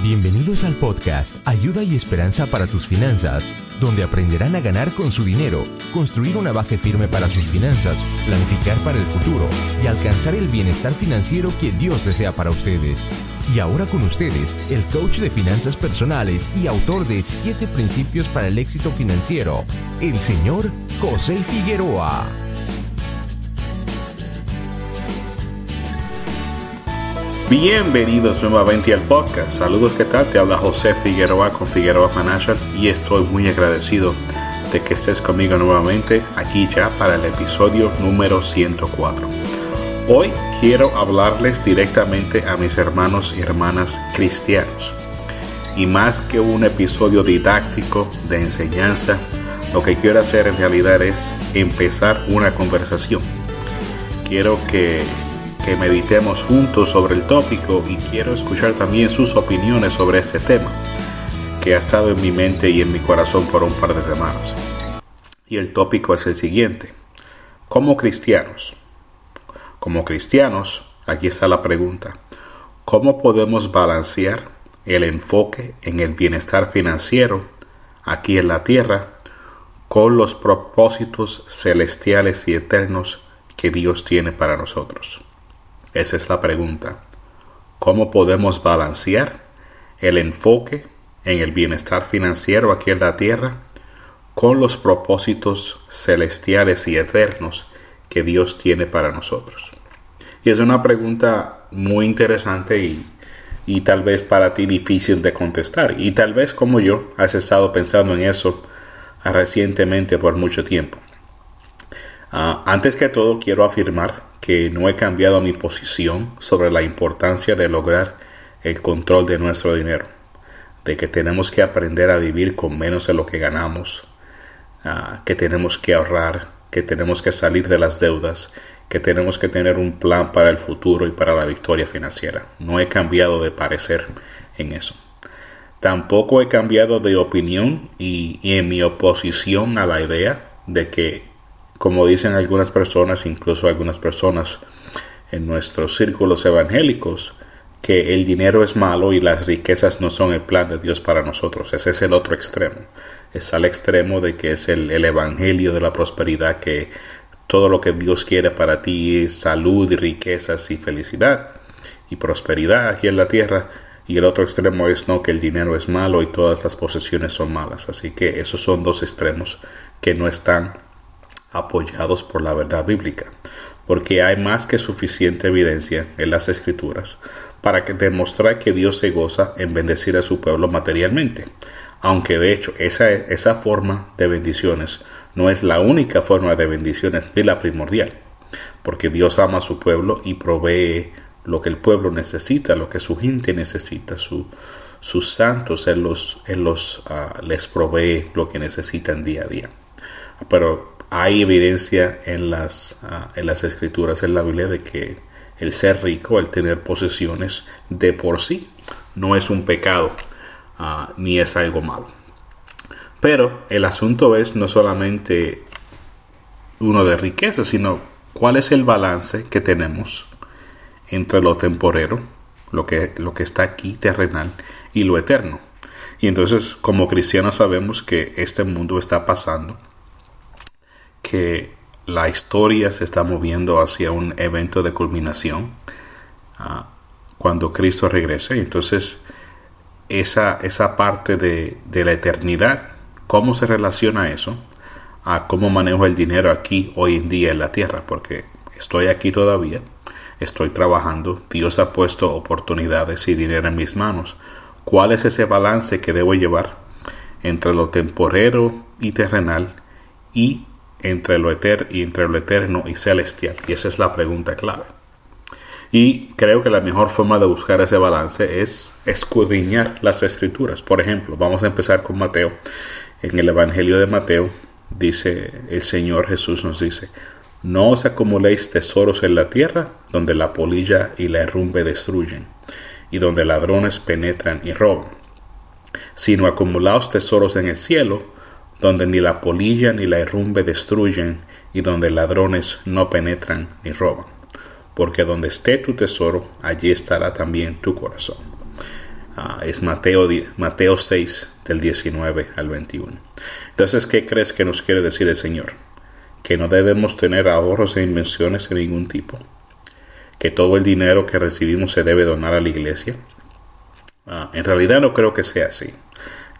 Bienvenidos al podcast Ayuda y Esperanza para tus finanzas, donde aprenderán a ganar con su dinero, construir una base firme para sus finanzas, planificar para el futuro y alcanzar el bienestar financiero que Dios desea para ustedes. Y ahora con ustedes, el coach de finanzas personales y autor de 7 principios para el éxito financiero, el señor José Figueroa. Bienvenidos nuevamente al podcast. Saludos, ¿qué tal? Te habla José Figueroa con Figueroa Financial y estoy muy agradecido de que estés conmigo nuevamente aquí ya para el episodio número 104. Hoy quiero hablarles directamente a mis hermanos y hermanas cristianos. Y más que un episodio didáctico de enseñanza, lo que quiero hacer en realidad es empezar una conversación. Quiero que que meditemos juntos sobre el tópico y quiero escuchar también sus opiniones sobre este tema, que ha estado en mi mente y en mi corazón por un par de semanas. Y el tópico es el siguiente. Como cristianos, como cristianos, aquí está la pregunta, ¿cómo podemos balancear el enfoque en el bienestar financiero aquí en la tierra con los propósitos celestiales y eternos que Dios tiene para nosotros? Esa es la pregunta. ¿Cómo podemos balancear el enfoque en el bienestar financiero aquí en la tierra con los propósitos celestiales y eternos que Dios tiene para nosotros? Y es una pregunta muy interesante y, y tal vez para ti difícil de contestar. Y tal vez como yo has estado pensando en eso recientemente por mucho tiempo. Ah, antes que todo quiero afirmar que no he cambiado mi posición sobre la importancia de lograr el control de nuestro dinero, de que tenemos que aprender a vivir con menos de lo que ganamos, ah, que tenemos que ahorrar, que tenemos que salir de las deudas, que tenemos que tener un plan para el futuro y para la victoria financiera. No he cambiado de parecer en eso. Tampoco he cambiado de opinión y en mi oposición a la idea de que como dicen algunas personas, incluso algunas personas en nuestros círculos evangélicos, que el dinero es malo y las riquezas no son el plan de Dios para nosotros. Ese es el otro extremo. Es al extremo de que es el, evangelio de la prosperidad, que todo lo que Dios quiere para ti es salud y riquezas y felicidad y prosperidad aquí en la tierra. Y el otro extremo es no, que el dinero es malo y todas las posesiones son malas. Así que esos son dos extremos que no están apoyados por la verdad bíblica, porque hay más que suficiente evidencia en las escrituras para que demostrar que Dios se goza en bendecir a su pueblo materialmente, aunque de hecho esa, esa forma de bendiciones no es la única forma de bendiciones ni la primordial, porque Dios ama a su pueblo y provee lo que el pueblo necesita, lo que su gente necesita, sus santos él los, los ah, les provee lo que necesitan día a día. Pero hay evidencia en las, ah, en las escrituras, en la Biblia, de que el ser rico, el tener posesiones de por sí, no es un pecado ah, ni es algo malo. Pero el asunto es no solamente uno de riqueza, sino cuál es el balance que tenemos entre lo temporero, lo que, lo que está aquí terrenal, y lo eterno. Y entonces como cristianos sabemos que este mundo está pasando que la historia se está moviendo hacia un evento de culminación ah, cuando Cristo regrese. Entonces, esa, esa parte de, de, la eternidad, ¿cómo se relaciona eso a cómo manejo el dinero aquí hoy en día en la tierra? Porque estoy aquí todavía, estoy trabajando, Dios ha puesto oportunidades y dinero en mis manos. ¿Cuál es ese balance que debo llevar entre lo temporero y terrenal y entre lo, eterno y entre lo eterno y celestial? Y esa es la pregunta clave. Y creo que la mejor forma de buscar ese balance es escudriñar las escrituras. Por ejemplo, vamos a empezar con Mateo. En el Evangelio de Mateo dice el Señor Jesús nos dice, no os acumuléis tesoros en la tierra, donde la polilla y la herrumbe destruyen, y donde ladrones penetran y roban, sino acumulaos tesoros en el cielo, donde ni la polilla ni la herrumbe destruyen, y donde ladrones no penetran ni roban. Porque donde esté tu tesoro, allí estará también tu corazón. Ah, es Mateo, Mateo 6 del 19 al 21. Entonces, ¿qué crees que nos quiere decir el Señor? Que no debemos tener ahorros e invenciones de ningún tipo. Que todo el dinero que recibimos se debe donar a la iglesia. Ah, en realidad no creo que sea así.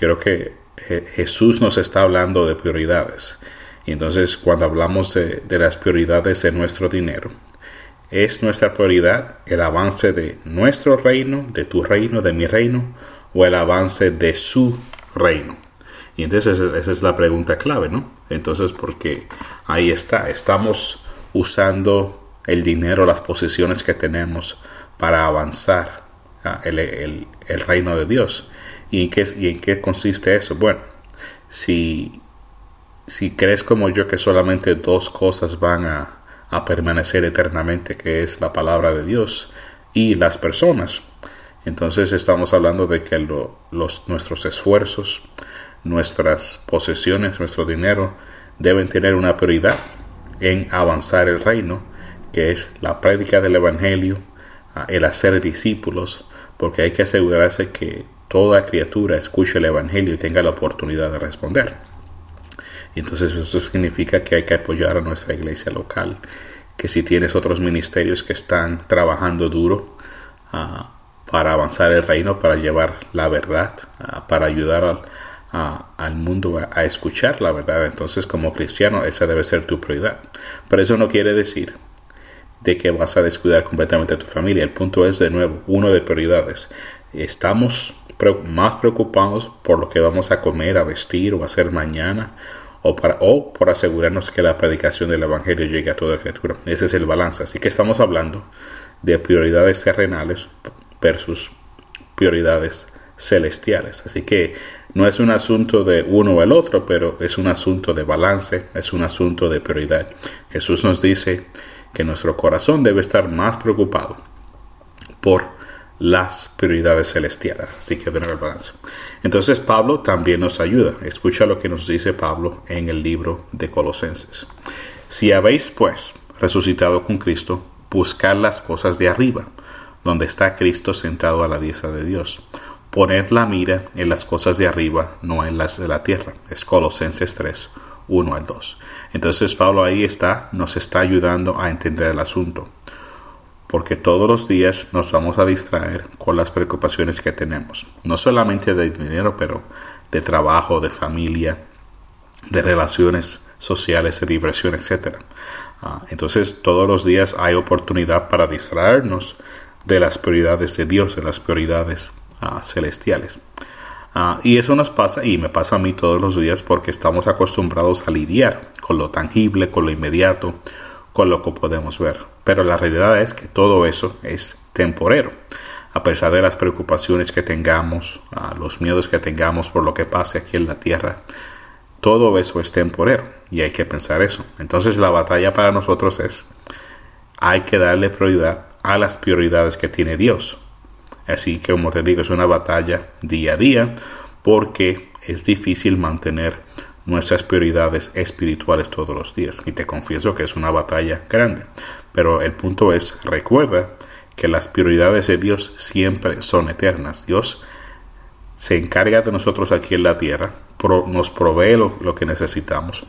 Creo que Jesús nos está hablando de prioridades. Y entonces cuando hablamos de, de las prioridades de nuestro dinero, ¿Es nuestra prioridad el avance de nuestro reino, de tu reino, de mi reino, o el avance de su reino? Y entonces esa es la pregunta clave, ¿no? Entonces, porque ahí está, estamos usando el dinero, las posiciones que tenemos para avanzar el, reino de Dios. ¿Y en, qué, ¿Y en qué consiste eso? Bueno, si, si crees como yo que solamente dos cosas van a, a permanecer eternamente, que es la palabra de Dios y las personas. Entonces estamos hablando de que los, nuestros esfuerzos, nuestras posesiones, nuestro dinero deben tener una prioridad en avanzar el reino, que es la práctica del Evangelio, el hacer discípulos, porque hay que asegurarse que toda criatura escuche el Evangelio y tenga la oportunidad de responder. Y entonces eso significa que hay que apoyar a nuestra iglesia local, que si tienes otros ministerios que están trabajando duro ah, para avanzar el reino, para llevar la verdad, ah, para ayudar al, mundo a, a, escuchar la verdad, entonces como cristiano esa debe ser tu prioridad. Pero eso no quiere decir de que vas a descuidar completamente a tu familia. El punto es de nuevo, uno de prioridades. Estamos más preocupados por lo que vamos a comer, a vestir o a hacer mañana o, para, o por asegurarnos que la predicación del Evangelio llegue a toda criatura. Ese es el balance. Así que estamos hablando de prioridades terrenales versus prioridades celestiales. Así que no es un asunto de uno o el otro, pero es un asunto de balance, es un asunto de prioridad. Jesús nos dice que nuestro corazón debe estar más preocupado por las prioridades celestiales. Así que tener el balance. Entonces Pablo también nos ayuda. Escucha lo que nos dice Pablo en el libro de Colosenses. Si habéis pues resucitado con Cristo, buscad las cosas de arriba, donde está Cristo sentado a la diestra de Dios. Poned la mira en las cosas de arriba, no en las de la tierra. Es Colosenses 3, 1 al 2. Entonces Pablo ahí está, nos está ayudando a entender el asunto porque todos los días nos vamos a distraer con las preocupaciones que tenemos, no solamente de dinero, pero de trabajo, de familia, de relaciones sociales, de diversión, etc. Ah, entonces todos los días hay oportunidad para distraernos de las prioridades de Dios, de las prioridades ah, celestiales. Ah, y eso nos pasa, y me pasa a mí todos los días, porque estamos acostumbrados a lidiar con lo tangible, con lo inmediato, con lo que podemos ver. Pero la realidad es que todo eso es temporero. A pesar de las preocupaciones que tengamos, los miedos que tengamos por lo que pase aquí en la tierra, todo eso es temporero y hay que pensar eso. Entonces la batalla para nosotros es, hay que darle prioridad a las prioridades que tiene Dios. Así que como te digo, es una batalla día a día porque es difícil mantener nuestras prioridades espirituales todos los días. Y te confieso que es una batalla grande. Pero el punto es, recuerda que las prioridades de Dios siempre son eternas. Dios se encarga de nosotros aquí en la tierra, nos provee lo, que necesitamos,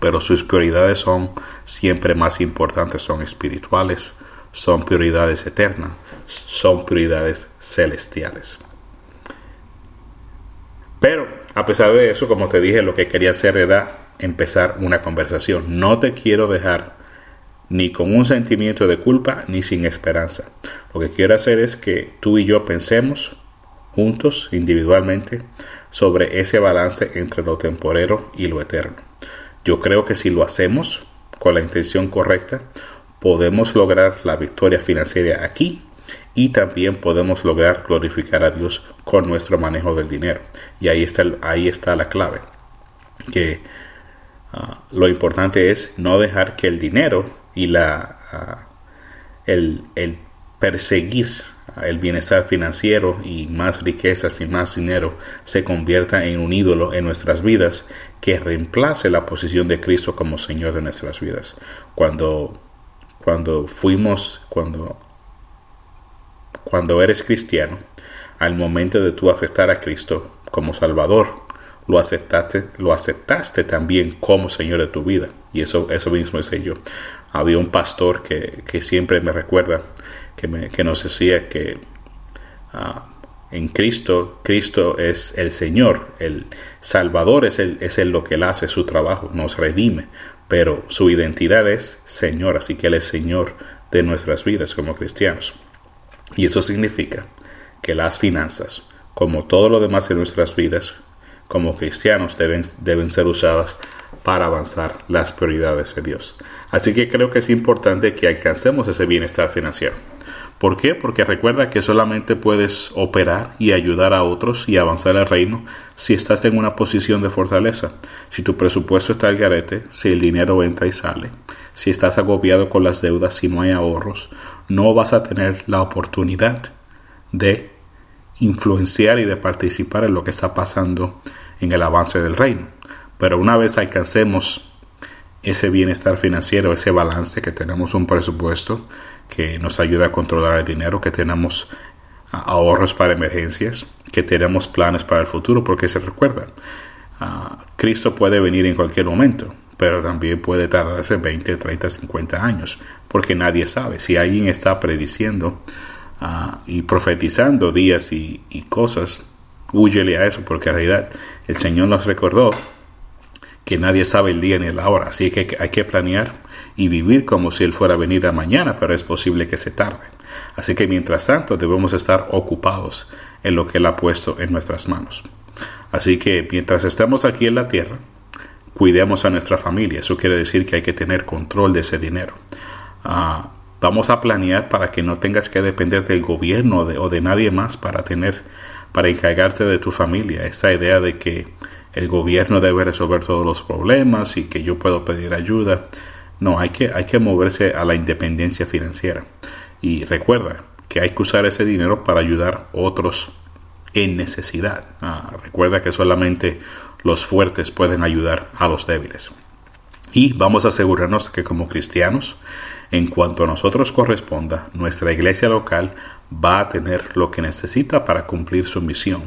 pero sus prioridades son siempre más importantes, son espirituales, son prioridades eternas, son prioridades celestiales. Pero a pesar de eso, como te dije, lo que quería hacer era empezar una conversación. No te quiero dejar ni con un sentimiento de culpa ni sin esperanza. Lo que quiero hacer es que tú y yo pensemos juntos, individualmente, sobre ese balance entre lo temporero y lo eterno. Yo creo que si lo hacemos con la intención correcta, podemos lograr la victoria financiera aquí y también podemos lograr glorificar a Dios con nuestro manejo del dinero. Y ahí está, ahí está la clave, que ah, lo importante es no dejar que el dinero y la, ah, el, el perseguir el bienestar financiero y más riquezas y más dinero se convierta en un ídolo en nuestras vidas que reemplace la posición de Cristo como Señor de nuestras vidas. Cuando, cuando fuimos, cuando cuando eres cristiano, al momento de tú aceptar a Cristo como Salvador, lo aceptaste, lo aceptaste también como Señor de tu vida. Y eso, eso mismo es yo. Había un pastor que, siempre me recuerda, que, me, que nos decía que ah, en Cristo, Cristo es el Señor, el Salvador es, el, es el lo que Él hace su trabajo, nos redime, pero su identidad es Señor, así que Él es Señor de nuestras vidas como cristianos. Y eso significa que las finanzas, como todo lo demás de nuestras vidas, como cristianos deben, deben ser usadas para avanzar las prioridades de Dios. Así que creo que es importante que alcancemos ese bienestar financiero. ¿Por qué? Porque recuerda que solamente puedes operar y ayudar a otros y avanzar el reino si estás en una posición de fortaleza. Si tu presupuesto está al garete, si el dinero entra y sale, si estás agobiado con las deudas, si no hay ahorros, no vas a tener la oportunidad de influenciar y de participar en lo que está pasando en el avance del reino. Pero una vez alcancemos ese bienestar financiero, ese balance, que tenemos un presupuesto que nos ayuda a controlar el dinero, que tenemos ahorros para emergencias, que tenemos planes para el futuro, porque se recuerda, ah, Cristo puede venir en cualquier momento, pero también puede tardarse 20, 30, 50 años, porque nadie sabe. Si alguien está prediciendo Ah, y profetizando días y, cosas, huyele a eso, porque en realidad el Señor nos recordó que nadie sabe el día ni la hora, así que hay que planear y vivir como si Él fuera a venir a mañana, pero es posible que se tarde. Así que mientras tanto debemos estar ocupados en lo que Él ha puesto en nuestras manos. Así que mientras estemos aquí en la tierra, cuidemos a nuestra familia. Eso quiere decir que hay que tener control de ese dinero. Ah, Vamos a planear para que no tengas que depender del gobierno o de nadie más para tener, para encargarte de tu familia. Esta idea de que el gobierno debe resolver todos los problemas y que yo puedo pedir ayuda. No, hay que, hay que moverse a la independencia financiera. Y recuerda que hay que usar ese dinero para ayudar a otros en necesidad. Ah, recuerda que solamente los fuertes pueden ayudar a los débiles. Y vamos a asegurarnos que como cristianos en cuanto a nosotros corresponda, nuestra iglesia local va a tener lo que necesita para cumplir su misión.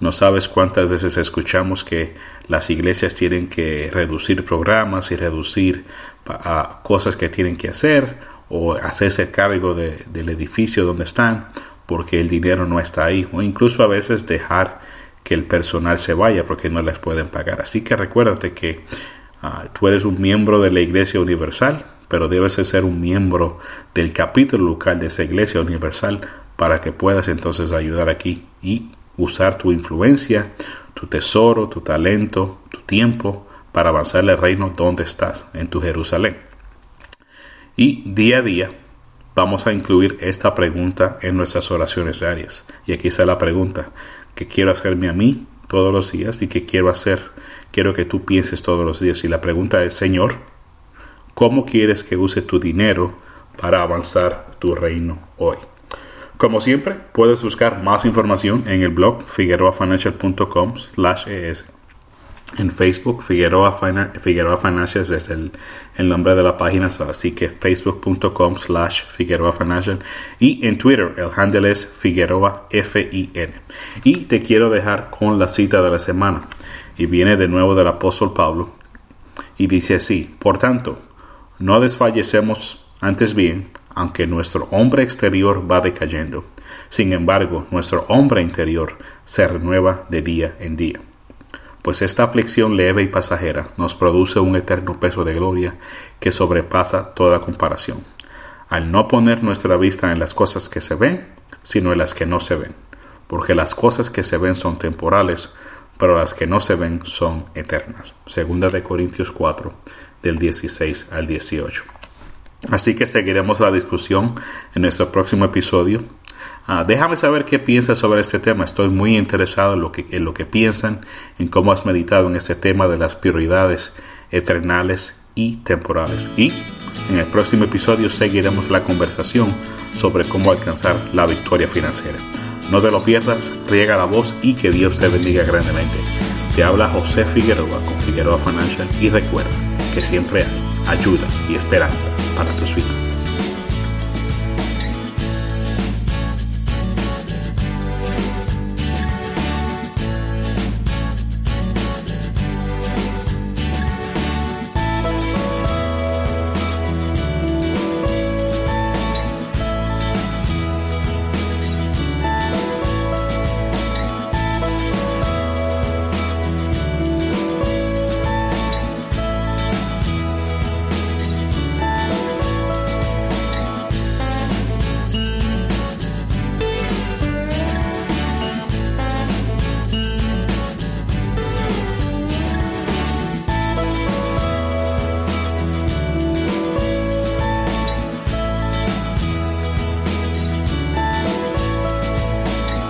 No sabes cuántas veces escuchamos que las iglesias tienen que reducir programas y reducir cosas que tienen que hacer o hacerse cargo del edificio donde están porque el dinero no está ahí o incluso a veces dejar que el personal se vaya porque no les pueden pagar. Así que recuérdate que ah, tú eres un miembro de la Iglesia Universal pero debes ser un miembro del capítulo local de esa iglesia universal para que puedas entonces ayudar aquí y usar tu influencia, tu tesoro, tu talento, tu tiempo para avanzar el reino donde estás, en tu Jerusalén. Y día a día vamos a incluir esta pregunta en nuestras oraciones diarias. Y aquí está la pregunta que quiero hacerme a mí todos los días y que quiero hacer, quiero que tú pienses todos los días. Y la pregunta es, Señor, cómo quieres que use tu dinero para avanzar tu reino hoy. Como siempre, puedes buscar más información en el blog figueroafinancial.com es. En Facebook, Figueroa, Figueroa Financial es el, nombre de la página, así que facebook.com slash Figueroa Financial. Y en Twitter, el handle es Figueroa F-I-N. Y te quiero dejar con la cita de la semana. Y viene de nuevo del apóstol Pablo. Y dice así, por tanto, no desfallecemos, antes bien, aunque nuestro hombre exterior va decayendo. Sin embargo, nuestro hombre interior se renueva de día en día. Pues esta aflicción leve y pasajera nos produce un eterno peso de gloria que sobrepasa toda comparación, al no poner nuestra vista en las cosas que se ven, sino en las que no se ven, porque las cosas que se ven son temporales, pero las que no se ven son eternas. Segunda de Corintios 4, del 16 al 18. Así que seguiremos la discusión en nuestro próximo episodio. Ah, déjame saber qué piensas sobre este tema. Estoy muy interesado en lo, que, en lo que piensan, en cómo has meditado en este tema de las prioridades eternales y temporales. Y en el próximo episodio seguiremos la conversación sobre cómo alcanzar la victoria financiera. No te lo pierdas, riega la voz y que Dios te bendiga grandemente. Te habla José Figueroa con Figueroa Financial y recuerda que siempre hay ayuda y esperanza para tus finanzas.